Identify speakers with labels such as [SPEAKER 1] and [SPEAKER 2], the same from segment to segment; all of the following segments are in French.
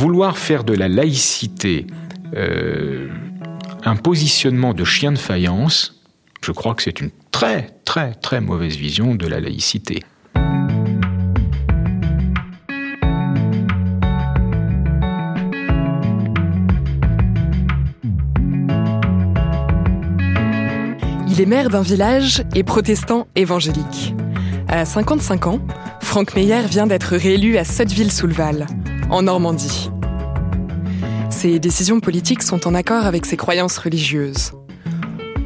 [SPEAKER 1] Vouloir faire de la laïcité euh, un positionnement de chien de faïence, je crois que c'est une très très très mauvaise vision de la laïcité.
[SPEAKER 2] Il est maire d'un village et protestant évangélique. À 55 ans, Franck Meyer vient d'être réélu à Sotteville-sous-le-Val, en Normandie. Ses décisions politiques sont en accord avec ses croyances religieuses.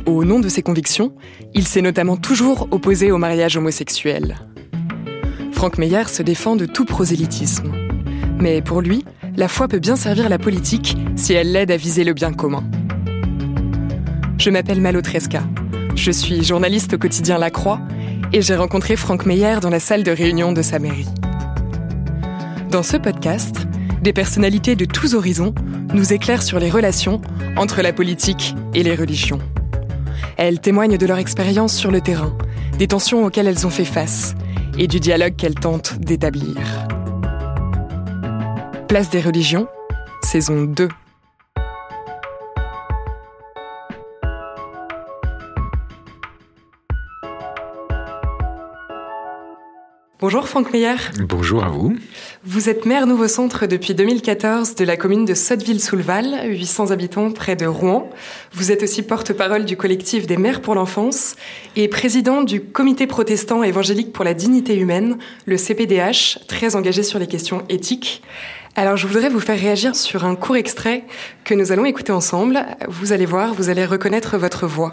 [SPEAKER 2] Au nom de ses convictions, il s'est notamment toujours opposé au mariage homosexuel. Franck Meyer se défend de tout prosélytisme. Mais pour lui, la foi peut bien servir la politique si elle l'aide à viser le bien commun. Je m'appelle Malo Tresca. Je suis journaliste au quotidien La Croix et j'ai rencontré Franck Meyer dans la salle de réunion de sa mairie. Dans ce podcast, des personnalités de tous horizons nous éclairent sur les relations entre la politique et les religions. Elles témoignent de leur expérience sur le terrain, des tensions auxquelles elles ont fait face et du dialogue qu'elles tentent d'établir. Place des religions, saison 2. Bonjour Franck Meyer.
[SPEAKER 1] Bonjour à vous.
[SPEAKER 2] Vous êtes maire Nouveau Centre depuis 2014 de la commune de Sotteville-sous-le-Val, 800 habitants près de Rouen. Vous êtes aussi porte-parole du collectif des maires pour l'enfance et président du comité protestant évangélique pour la dignité humaine, le CPDH, très engagé sur les questions éthiques. Alors je voudrais vous faire réagir sur un court extrait que nous allons écouter ensemble. Vous allez voir, vous allez reconnaître votre voix.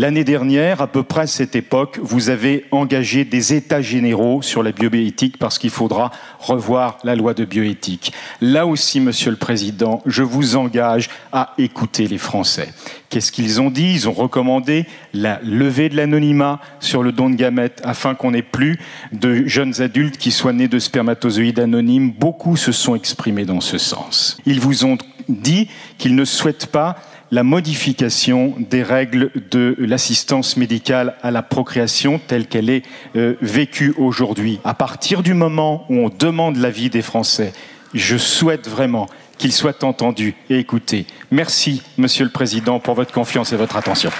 [SPEAKER 3] L'année dernière, à peu près à cette époque, vous avez engagé des états généraux sur la bioéthique parce qu'il faudra revoir la loi de bioéthique. Là aussi, Monsieur le Président, je vous engage à écouter les Français. Qu'est-ce qu'ils ont dit? Ils ont recommandé la levée de l'anonymat sur le don de gamètes afin qu'on n'ait plus de jeunes adultes qui soient nés de spermatozoïdes anonymes. Beaucoup se sont exprimés dans ce sens. Ils vous ont dit qu'ils ne souhaitent pas la modification des règles de l'assistance médicale à la procréation telle qu'elle est euh, vécue aujourd'hui. À partir du moment où on demande l'avis des Français, je souhaite vraiment qu'ils soient entendus et écoutés. Merci, Monsieur le Président, pour votre confiance et votre attention.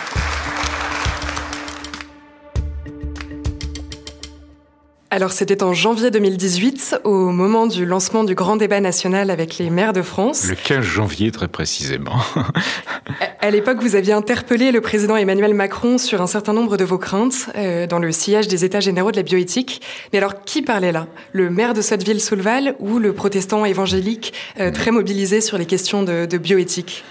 [SPEAKER 2] Alors c'était en janvier 2018, au moment du lancement du grand débat national avec les maires de France.
[SPEAKER 1] Le 15 janvier très précisément.
[SPEAKER 2] à l'époque, vous aviez interpellé le président Emmanuel Macron sur un certain nombre de vos craintes euh, dans le sillage des États généraux de la bioéthique. Mais alors, qui parlait là? Le maire de Sotteville-Souleval ou le protestant évangélique euh, très mobilisé sur les questions de, de bioéthique?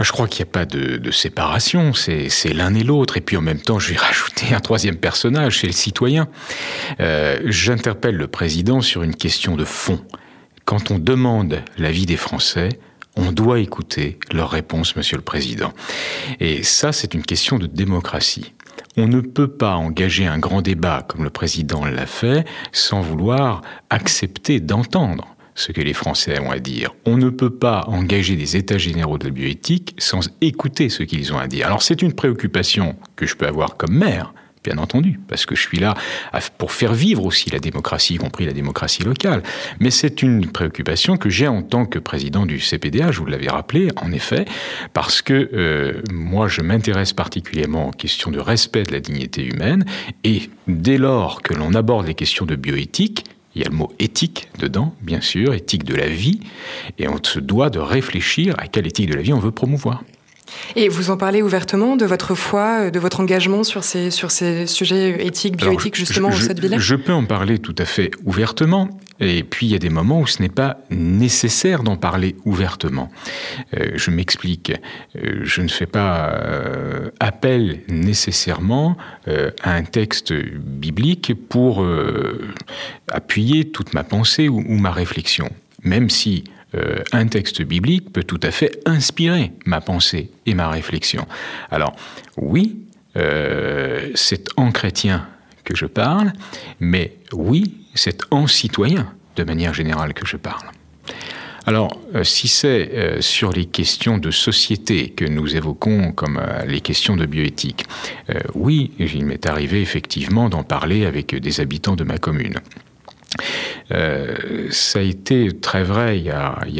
[SPEAKER 1] Je crois qu'il n'y a pas de, séparation, c'est l'un et l'autre. Et puis en même temps, je vais rajouter un troisième personnage, c'est le citoyen. Euh, J'interpelle le président sur une question de fond. Quand on demande l'avis des Français, on doit écouter leur réponse, Monsieur le Président. Et ça, c'est une question de démocratie. On ne peut pas engager un grand débat comme le président l'a fait sans vouloir accepter d'entendre ce que les Français ont à dire. On ne peut pas engager des états généraux de la bioéthique sans écouter ce qu'ils ont à dire. Alors c'est une préoccupation que je peux avoir comme maire, bien entendu, parce que je suis là pour faire vivre aussi la démocratie, y compris la démocratie locale. Mais c'est une préoccupation que j'ai en tant que président du CPDA, je vous l'avais rappelé, en effet, parce que euh, moi, je m'intéresse particulièrement aux questions de respect de la dignité humaine, et dès lors que l'on aborde les questions de bioéthique, il y a le mot éthique dedans, bien sûr, éthique de la vie, et on se doit de réfléchir à quelle éthique de la vie on veut promouvoir.
[SPEAKER 2] Et vous en parlez ouvertement de votre foi, de votre engagement sur ces, sur ces sujets éthiques, bioéthiques, justement,
[SPEAKER 1] je,
[SPEAKER 2] au cette village
[SPEAKER 1] Je peux en parler tout à fait ouvertement. Et puis, il y a des moments où ce n'est pas nécessaire d'en parler ouvertement. Euh, je m'explique. Euh, je ne fais pas euh, appel nécessairement à un texte biblique pour appuyer toute ma pensée ou, ou ma réflexion. Même si euh, un texte biblique peut tout à fait inspirer ma pensée et ma réflexion. Alors oui, euh, c'est en chrétien que je parle, mais oui, c'est en citoyen de manière générale que je parle. Alors, euh, si c'est sur les questions de société que nous évoquons comme les questions de bioéthique, oui, il m'est arrivé effectivement d'en parler avec des habitants de ma commune. Euh, ça a été très vrai il y,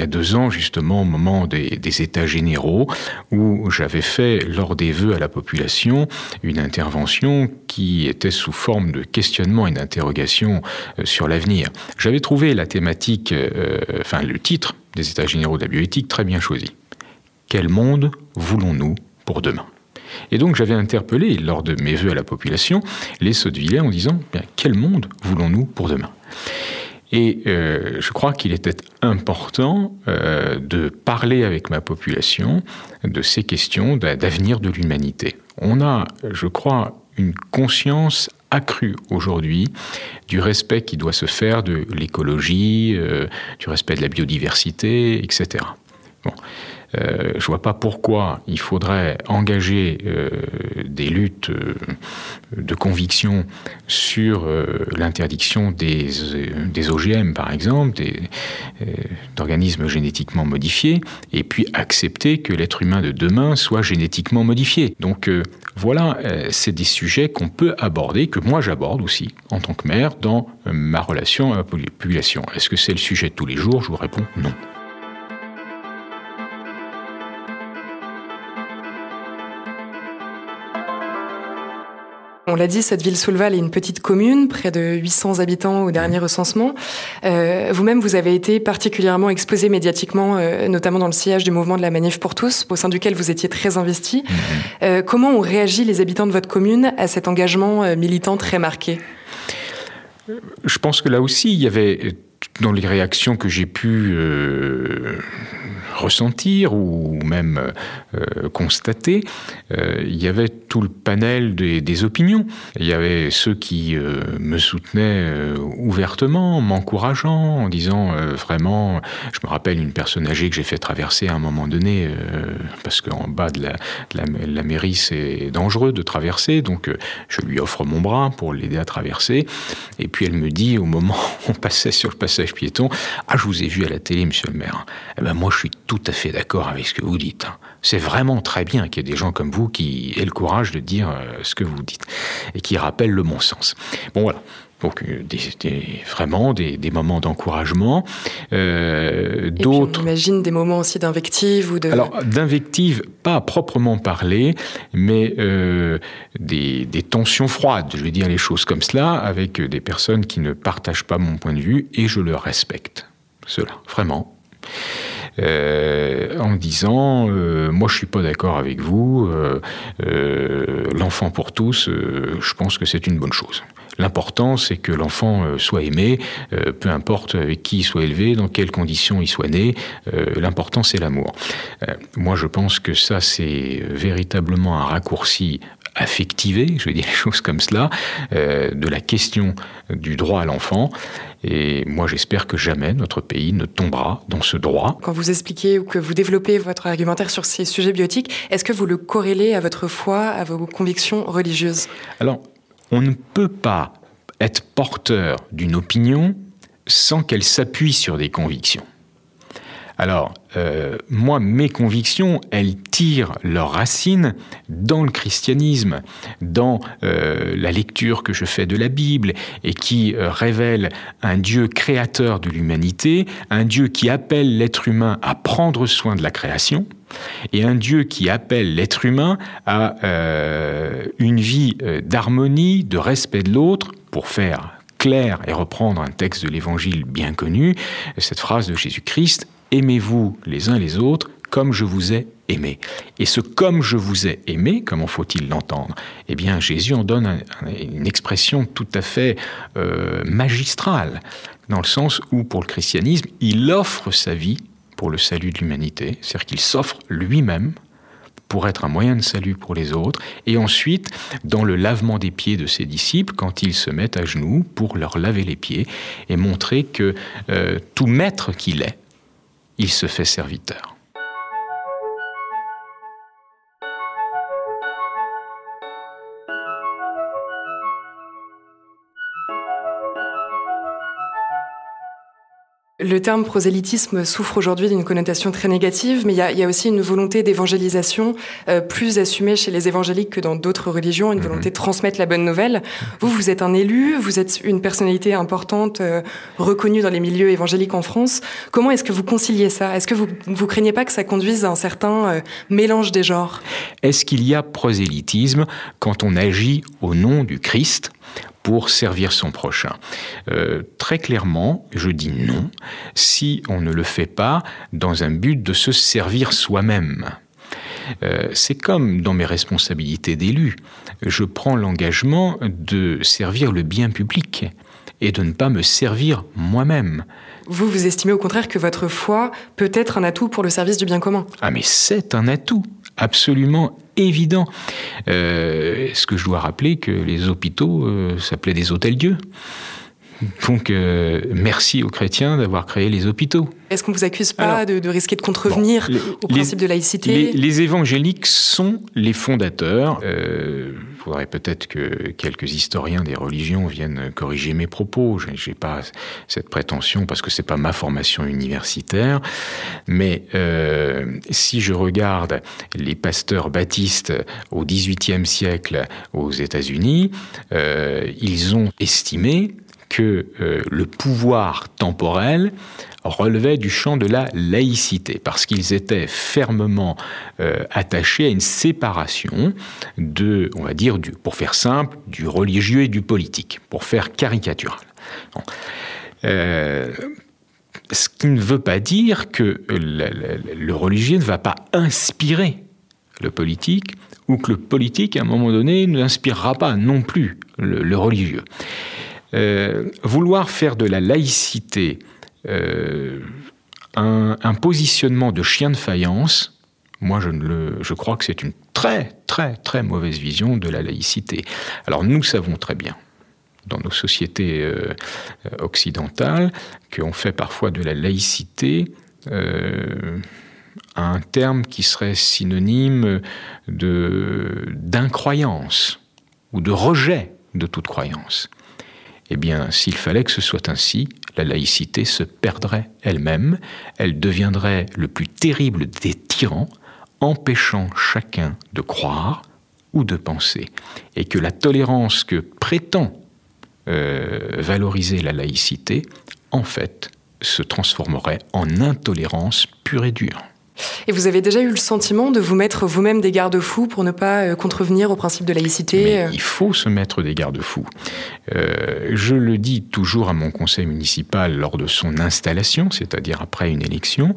[SPEAKER 1] a, deux ans, justement, au moment des, États généraux, où j'avais fait, lors des vœux à la population, une intervention qui était sous forme de questionnement et d'interrogation euh, sur l'avenir. J'avais trouvé la thématique, euh, enfin le titre des États généraux de la bioéthique très bien choisi. Quel monde voulons-nous pour demain? Et donc j'avais interpellé, lors de mes vœux à la population, les Sottevillais en disant quel monde voulons-nous pour demain? Et euh, je crois qu'il était important euh, de parler avec ma population de ces questions d'avenir de l'humanité. On a, je crois, une conscience accrue aujourd'hui du respect qui doit se faire de l'écologie, euh, du respect de la biodiversité, etc. Bon. Euh, je vois pas pourquoi il faudrait engager euh, des luttes euh, de conviction sur l'interdiction des, des, OGM, par exemple, d'organismes génétiquement modifiés, et puis accepter que l'être humain de demain soit génétiquement modifié. Donc voilà, c'est des sujets qu'on peut aborder, que moi j'aborde aussi en tant que maire dans ma relation à la population. Est-ce que c'est le sujet de tous les jours? Je vous réponds non.
[SPEAKER 2] On l'a dit, cette ville Soulval est une petite commune, près de 800 habitants au dernier recensement. Euh, vous-même, vous avez été particulièrement exposé médiatiquement, euh, notamment dans le sillage du mouvement de la Manif pour tous, au sein duquel vous étiez très investi. Mhm. Euh, comment ont réagi les habitants de votre commune à cet engagement militant très marqué?
[SPEAKER 1] Je pense que là aussi, il y avait, dans les réactions que j'ai pu ressentir ou même euh, constater, euh, il y avait tout le panel des, opinions. Il y avait ceux qui euh, me soutenaient ouvertement, m'encourageant, en disant vraiment, je me rappelle une personne âgée que j'ai fait traverser à un moment donné, parce qu'en bas de la, mairie c'est dangereux de traverser, donc je lui offre mon bras pour l'aider à traverser. Et puis elle me dit au moment où on passait sur le passage piéton, ah je vous ai vu à la télé, monsieur le maire. Eh ben moi je suis tout à fait d'accord avec ce que vous dites. Hein. C'est vraiment très bien qu'il y ait des gens comme vous qui aient le courage de dire euh, ce que vous dites et qui rappellent le bon sens. Bon voilà. Donc euh, des, vraiment des, moments d'encouragement.
[SPEAKER 2] Euh, D'autres. Imagine des moments aussi d'invective ou de.
[SPEAKER 1] Alors d'invective, pas à proprement parler, mais euh, des, des, tensions froides. Je vais dire les choses comme cela avec des personnes qui ne partagent pas mon point de vue et je le respecte. Cela, vraiment. Euh, en disant euh, moi je suis pas d'accord avec vous, euh, l'enfant pour tous, je pense que c'est une bonne chose. L'important, c'est que l'enfant soit aimé, peu importe avec qui il soit élevé, dans quelles conditions il soit né. L'important, c'est l'amour. moi, je pense que ça, c'est véritablement un raccourci affectivé, je vais dire les choses comme cela, de la question du droit à l'enfant. Et moi, j'espère que jamais notre pays ne tombera dans ce droit.
[SPEAKER 2] Quand vous expliquez ou que vous développez votre argumentaire sur ces sujets biotiques, est-ce que vous le corrélez à votre foi, à vos convictions religieuses?
[SPEAKER 1] Alors, on ne peut pas être porteur d'une opinion sans qu'elle s'appuie sur des convictions. Alors, euh, moi, mes convictions, elles tirent leurs racines dans le christianisme, dans euh, la lecture que je fais de la Bible et qui euh, révèle un Dieu créateur de l'humanité, un Dieu qui appelle l'être humain à prendre soin de la création, et un Dieu qui appelle l'être humain à une vie d'harmonie, de respect de l'autre, pour faire clair et reprendre un texte de l'Évangile bien connu, cette phrase de Jésus-Christ, Aimez-vous les uns les autres comme je vous ai aimé. Et ce comme je vous ai aimé, comment faut-il l'entendre? Eh bien, Jésus en donne une expression tout à fait euh, magistrale, dans le sens où, pour le christianisme, il offre sa vie pour le salut de l'humanité, c'est-à-dire qu'il s'offre lui-même pour être un moyen de salut pour les autres, et ensuite dans le lavement des pieds de ses disciples, quand ils se mettent à genoux pour leur laver les pieds et montrer que euh, tout maître qu'il est, il se fait serviteur.
[SPEAKER 2] Le terme prosélytisme souffre aujourd'hui d'une connotation très négative, mais il y a, aussi une volonté d'évangélisation euh, plus assumée chez les évangéliques que dans d'autres religions, une mhm. volonté de transmettre la bonne nouvelle. Vous, vous êtes un élu, vous êtes une personnalité importante, euh, reconnue dans les milieux évangéliques en France. Comment est-ce que vous conciliez ça? Est-ce que vous ne craignez pas que ça conduise à un certain euh, mélange des genres?
[SPEAKER 1] Est-ce qu'il y a prosélytisme quand on agit au nom du Christ? Pour servir son prochain. Euh, très clairement, je dis non si on ne le fait pas dans un but de se servir soi-même. Euh, c'est comme dans mes responsabilités d'élu. Je prends l'engagement de servir le bien public et de ne pas me servir moi-même.
[SPEAKER 2] Vous, vous estimez au contraire que votre foi peut être un atout pour le service du bien commun?
[SPEAKER 1] Ah mais c'est un atout absolument évident. Euh, est-ce que je dois rappeler que les hôpitaux euh, s'appelaient des hôtels-dieux donc, euh, merci aux chrétiens d'avoir créé les hôpitaux.
[SPEAKER 2] Est-ce qu'on vous accuse pas de, risquer de contrevenir au principe de laïcité
[SPEAKER 1] les, évangéliques sont les fondateurs. Il faudrait peut-être que quelques historiens des religions viennent corriger mes propos. Je n'ai pas cette prétention parce que c'est pas ma formation universitaire. Mais si je regarde les pasteurs baptistes au XVIIIe siècle aux États-Unis, ils ont estimé que euh, le pouvoir temporel relevait du champ de la laïcité, parce qu'ils étaient fermement euh, attachés à une séparation de, on va dire, du, pour faire simple, du religieux et du politique, pour faire caricatural. Euh, ce qui ne veut pas dire que le, religieux ne va pas inspirer le politique, ou que le politique, à un moment donné, ne n'inspirera pas non plus le religieux. Euh, vouloir faire de la laïcité euh, un, positionnement de chien de faïence, moi je, crois que c'est une très très très mauvaise vision de la laïcité. Alors nous savons très bien dans nos sociétés euh, occidentales qu'on fait parfois de la laïcité un terme qui serait synonyme d'incroyance ou de rejet de toute croyance. Eh bien, s'il fallait que ce soit ainsi, la laïcité se perdrait elle-même, elle deviendrait le plus terrible des tyrans, empêchant chacun de croire ou de penser, et que la tolérance que prétend euh, valoriser la laïcité, en fait, se transformerait en intolérance pure et dure.
[SPEAKER 2] Et vous avez déjà eu le sentiment de vous mettre vous-même des garde-fous pour ne pas euh, contrevenir au principe de laïcité
[SPEAKER 1] euh Il faut se mettre des garde-fous. Euh, je le dis toujours à mon conseil municipal lors de son installation, c'est-à-dire après une élection.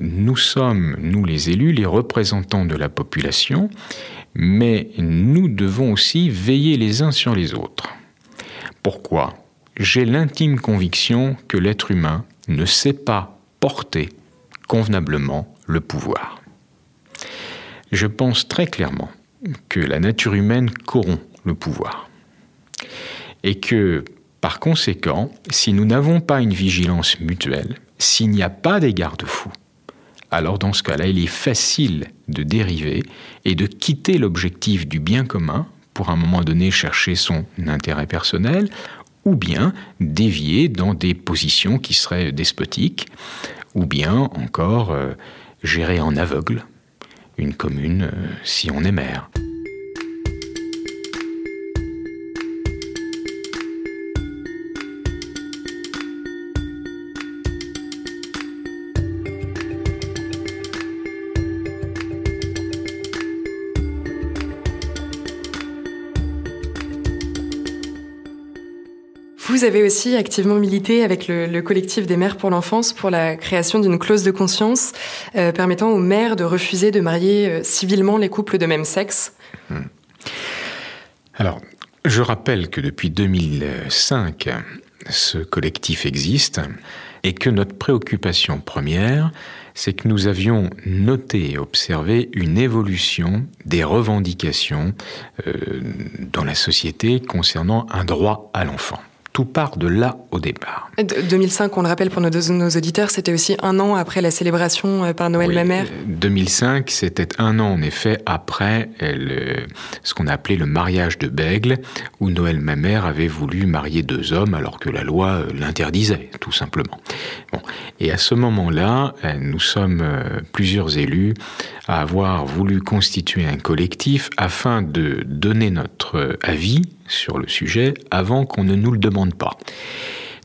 [SPEAKER 1] nous sommes, nous les élus, les représentants de la population, mais nous devons aussi veiller les uns sur les autres. Pourquoi? J'ai l'intime conviction que l'être humain ne sait pas porter convenablement le pouvoir. Je pense très clairement que la nature humaine corrompt le pouvoir. Et que, par conséquent, si nous n'avons pas une vigilance mutuelle, s'il n'y a pas des garde-fous, alors dans ce cas-là, il est facile de dériver et de quitter l'objectif du bien commun pour un moment donné chercher son intérêt personnel, ou bien dévier dans des positions qui seraient despotiques, ou bien encore euh, gérer en aveugle une commune euh, si on est maire.
[SPEAKER 2] Vous avez aussi activement milité avec le, collectif des mères pour l'enfance pour la création d'une clause de conscience euh, permettant aux mères de refuser de marier euh, civilement les couples de même sexe. Hmm.
[SPEAKER 1] Alors, je rappelle que depuis 2005, ce collectif existe et que notre préoccupation première, c'est que nous avions noté et observé une évolution des revendications euh, dans la société concernant un droit à l'enfant tout part de là au départ.
[SPEAKER 2] 2005, on le rappelle pour nos, nos auditeurs, c'était aussi un an après la célébration euh, par Noël Mamère.
[SPEAKER 1] 2005, c'était un an en effet après le, ce qu'on a appelé le mariage de Bègle, où Noël Mamère avait voulu marier deux hommes alors que la loi euh, l'interdisait, tout simplement. Bon. Et à ce moment-là, euh, nous sommes plusieurs élus à avoir voulu constituer un collectif afin de donner notre avis sur le sujet avant qu'on ne nous le demande pas.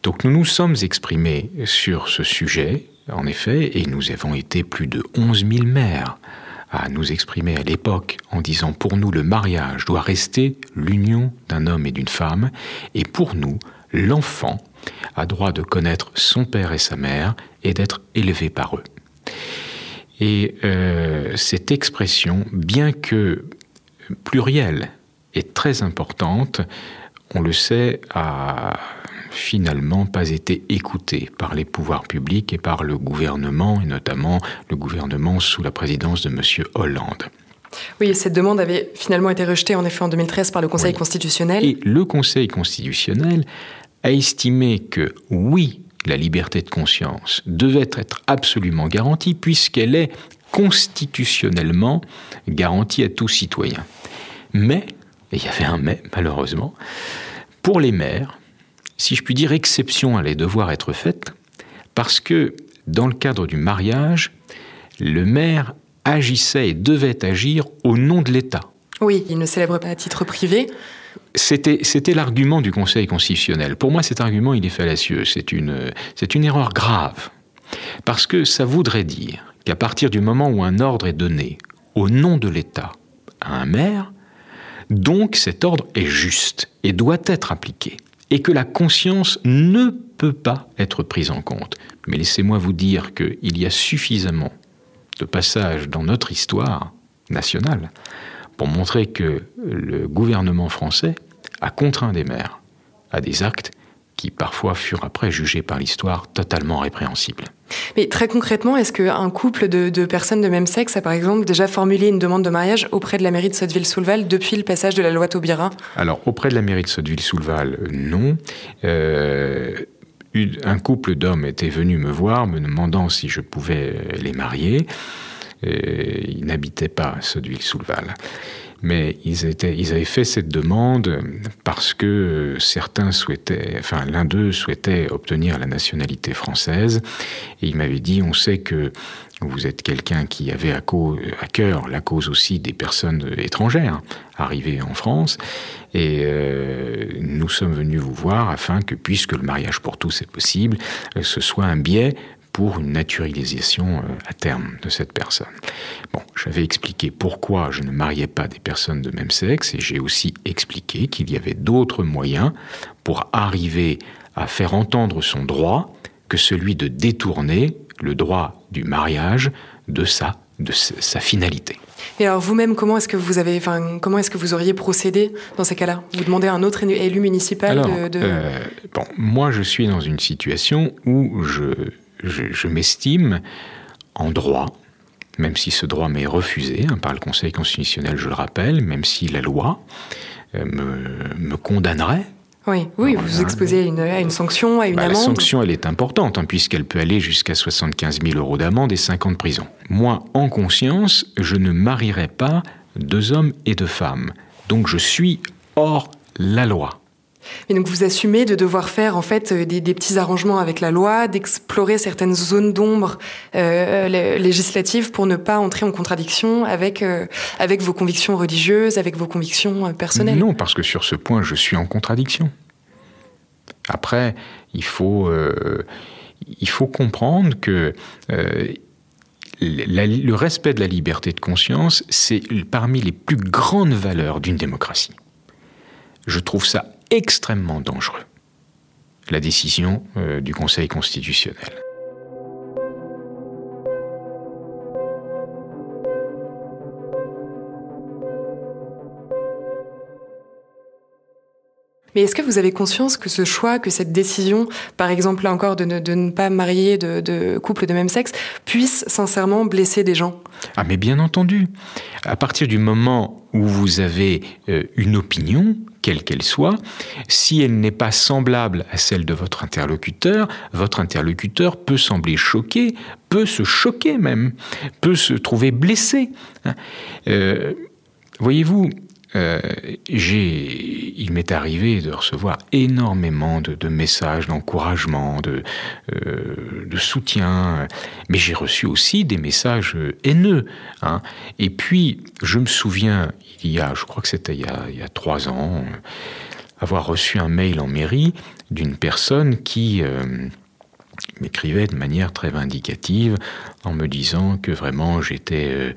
[SPEAKER 1] Donc nous nous sommes exprimés sur ce sujet, en effet, et nous avons été plus de 11 000 maires à nous exprimer à l'époque en disant pour nous le mariage doit rester l'union d'un homme et d'une femme, et pour nous l'enfant a droit de connaître son père et sa mère et d'être élevé par eux. Et euh, cette expression, bien que plurielle est très importante, on le sait, a finalement pas été écoutée par les pouvoirs publics et par le gouvernement, et notamment le gouvernement sous la présidence de M. Hollande.
[SPEAKER 2] Oui, cette demande avait finalement été rejetée en effet en 2013 par le Conseil constitutionnel.
[SPEAKER 1] Et le Conseil constitutionnel a estimé que oui, la liberté de conscience devait être absolument garantie puisqu'elle est constitutionnellement garantie à tout citoyen. Mais et il y avait un mais, malheureusement, pour les mères, si je puis dire, exception allait devoir être faite, parce que dans le cadre du mariage, le maire agissait et devait agir au nom de l'État.
[SPEAKER 2] Oui, il ne célèbre pas à titre privé.
[SPEAKER 1] C'était, c'était l'argument du Conseil constitutionnel. Pour moi, cet argument, il est fallacieux. C'est une, c'est une erreur grave. Parce que ça voudrait dire qu'à partir du moment où un ordre est donné au nom de l'État à un maire, donc cet ordre est juste et doit être appliqué, et que la conscience ne peut pas être prise en compte. Mais laissez-moi vous dire qu'il y a suffisamment de passages dans notre histoire nationale pour montrer que le gouvernement français a contraint des maires à des actes qui parfois furent après jugés par l'histoire totalement répréhensibles.
[SPEAKER 2] Mais très concrètement, est-ce qu'un couple de, personnes de même sexe a par exemple déjà formulé une demande de mariage auprès de la mairie de Sotteville-Soulval depuis le passage de la loi Taubira?
[SPEAKER 1] Alors auprès de la mairie de Sotteville-Soulval, non. Euh, un couple d'hommes était venu me voir me demandant si je pouvais les marier. Euh, ils n'habitaient pas à Sotteville-Soulval mais ils, avaient fait cette demande parce que certains souhaitaient, enfin l'un d'eux souhaitait obtenir la nationalité française, et il m'avait dit, on sait que vous êtes quelqu'un qui avait à, à, cœur la cause aussi des personnes étrangères arrivées en France, et euh, nous sommes venus vous voir afin que, puisque le mariage pour tous est possible, ce soit un biais pour une naturalisation euh, à terme de cette personne. Bon, j'avais expliqué pourquoi je ne mariais pas des personnes de même sexe et j'ai aussi expliqué qu'il y avait d'autres moyens pour arriver à faire entendre son droit que celui de détourner le droit du mariage de sa, de sa finalité.
[SPEAKER 2] Et alors vous-même, comment est-ce que vous avez, enfin, comment est-ce que vous auriez procédé dans ces cas-là? Vous demandez à un autre élu municipal de.
[SPEAKER 1] Euh, bon, moi, je suis dans une situation où je je, m'estime en droit, même si ce droit m'est refusé hein, par le Conseil constitutionnel, je le rappelle, même si la loi euh, me, condamnerait.
[SPEAKER 2] Oui, oui vous vous exposez à une, sanction, à une bah, amende.
[SPEAKER 1] La sanction, elle est importante, hein, puisqu'elle peut aller jusqu'à 75 000 euros d'amende et 5 ans de prison. Moi, en conscience, je ne marierai pas deux hommes et deux femmes. Donc je suis hors la loi.
[SPEAKER 2] Et donc vous assumez de devoir faire en fait euh, des, petits arrangements avec la loi, d'explorer certaines zones d'ombre euh, euh, législatives pour ne pas entrer en contradiction avec, avec vos convictions religieuses, avec vos convictions personnelles.
[SPEAKER 1] Non, parce que sur ce point, je suis en contradiction. Après, il faut, il faut comprendre que le respect de la liberté de conscience, c'est parmi les plus grandes valeurs d'une démocratie. Je trouve ça extrêmement dangereux la décision euh, du Conseil constitutionnel.
[SPEAKER 2] Mais est-ce que vous avez conscience que ce choix, que cette décision, par exemple là encore de ne, pas marier de, de couples de même sexe, puisse sincèrement blesser des gens?
[SPEAKER 1] Ah mais bien entendu. À partir du moment où vous avez euh, une opinion, quelle qu'elle soit, si elle n'est pas semblable à celle de votre interlocuteur, votre interlocuteur peut sembler choqué, peut se choquer même, peut se trouver blessé. Hein. Euh, voyez-vous, euh, il m'est arrivé de recevoir énormément de, messages d'encouragement, de, euh, de, soutien, mais j'ai reçu aussi des messages haineux. Hein. Et puis, je me souviens, il y a, je crois que c'était il, y a trois ans, avoir reçu un mail en mairie d'une personne qui euh, m'écrivait de manière très vindicative en me disant que vraiment j'étais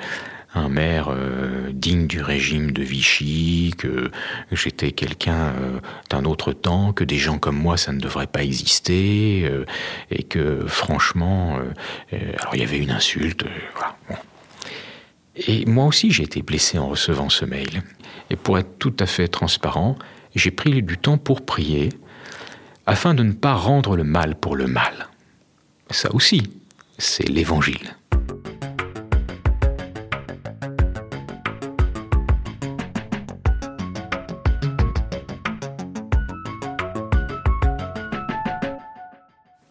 [SPEAKER 1] un maire euh, digne du régime de Vichy, que j'étais quelqu'un euh, d'un autre temps, que des gens comme moi, ça ne devrait pas exister, euh, et que franchement, alors il y avait une insulte. Et moi aussi, j'ai été blessé en recevant ce mail. Et pour être tout à fait transparent, j'ai pris du temps pour prier, afin de ne pas rendre le mal pour le mal. Ça aussi, c'est l'évangile.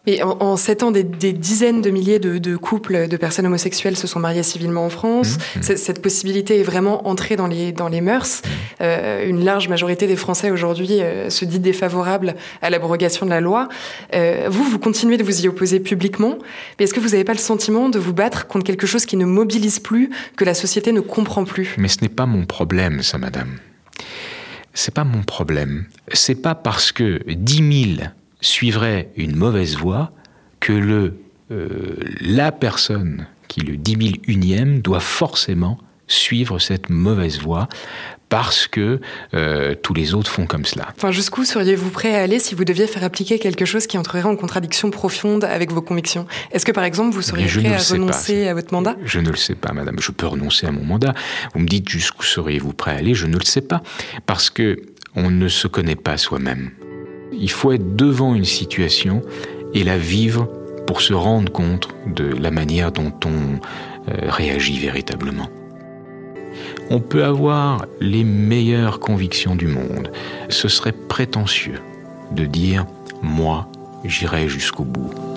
[SPEAKER 2] Et en, sept ans, des, dizaines de milliers de, couples de personnes homosexuelles se sont mariés civilement en France. Mmh, mmh. Cette possibilité est vraiment entrée dans les, dans les mœurs. Mmh. Euh, une large majorité des Français aujourd'hui euh, se dit défavorable à l'abrogation de la loi. Euh, vous, vous continuez de vous y opposer publiquement. Mais est-ce que vous n'avez pas le sentiment de vous battre contre quelque chose qui ne mobilise plus, que la société ne comprend plus?
[SPEAKER 1] Mais ce n'est pas mon problème, ça, madame. C'est pas mon problème. C'est pas parce que dix mille suivrait une mauvaise voie que le, euh, la personne qui le 10 unième doit forcément suivre cette mauvaise voie parce que euh, tous les autres font comme cela.
[SPEAKER 2] Enfin, jusqu'où seriez-vous prêt à aller si vous deviez faire appliquer quelque chose qui entrerait en contradiction profonde avec vos convictions? Est-ce que, par exemple, vous seriez prêt à renoncer à votre mandat?
[SPEAKER 1] Je ne le sais pas, madame. Je peux renoncer à mon mandat. Vous me dites jusqu'où seriez-vous prêt à aller? Je ne le sais pas. Parce que on ne se connaît pas soi-même. Il faut être devant une situation et la vivre pour se rendre compte de la manière dont on euh, réagit véritablement. On peut avoir les meilleures convictions du monde. Ce serait prétentieux de dire ⁇ moi, j'irai jusqu'au bout ⁇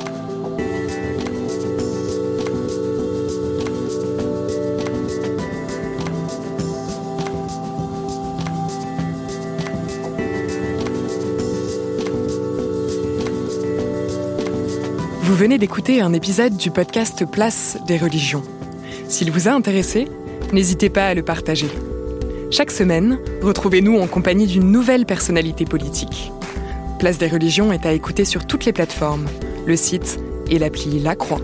[SPEAKER 2] venez d'écouter un épisode du podcast Place des religions. S'il vous a intéressé, n'hésitez pas à le partager. Chaque semaine, retrouvez-nous en compagnie d'une nouvelle personnalité politique. Place des religions est à écouter sur toutes les plateformes, le site et l'appli La Croix.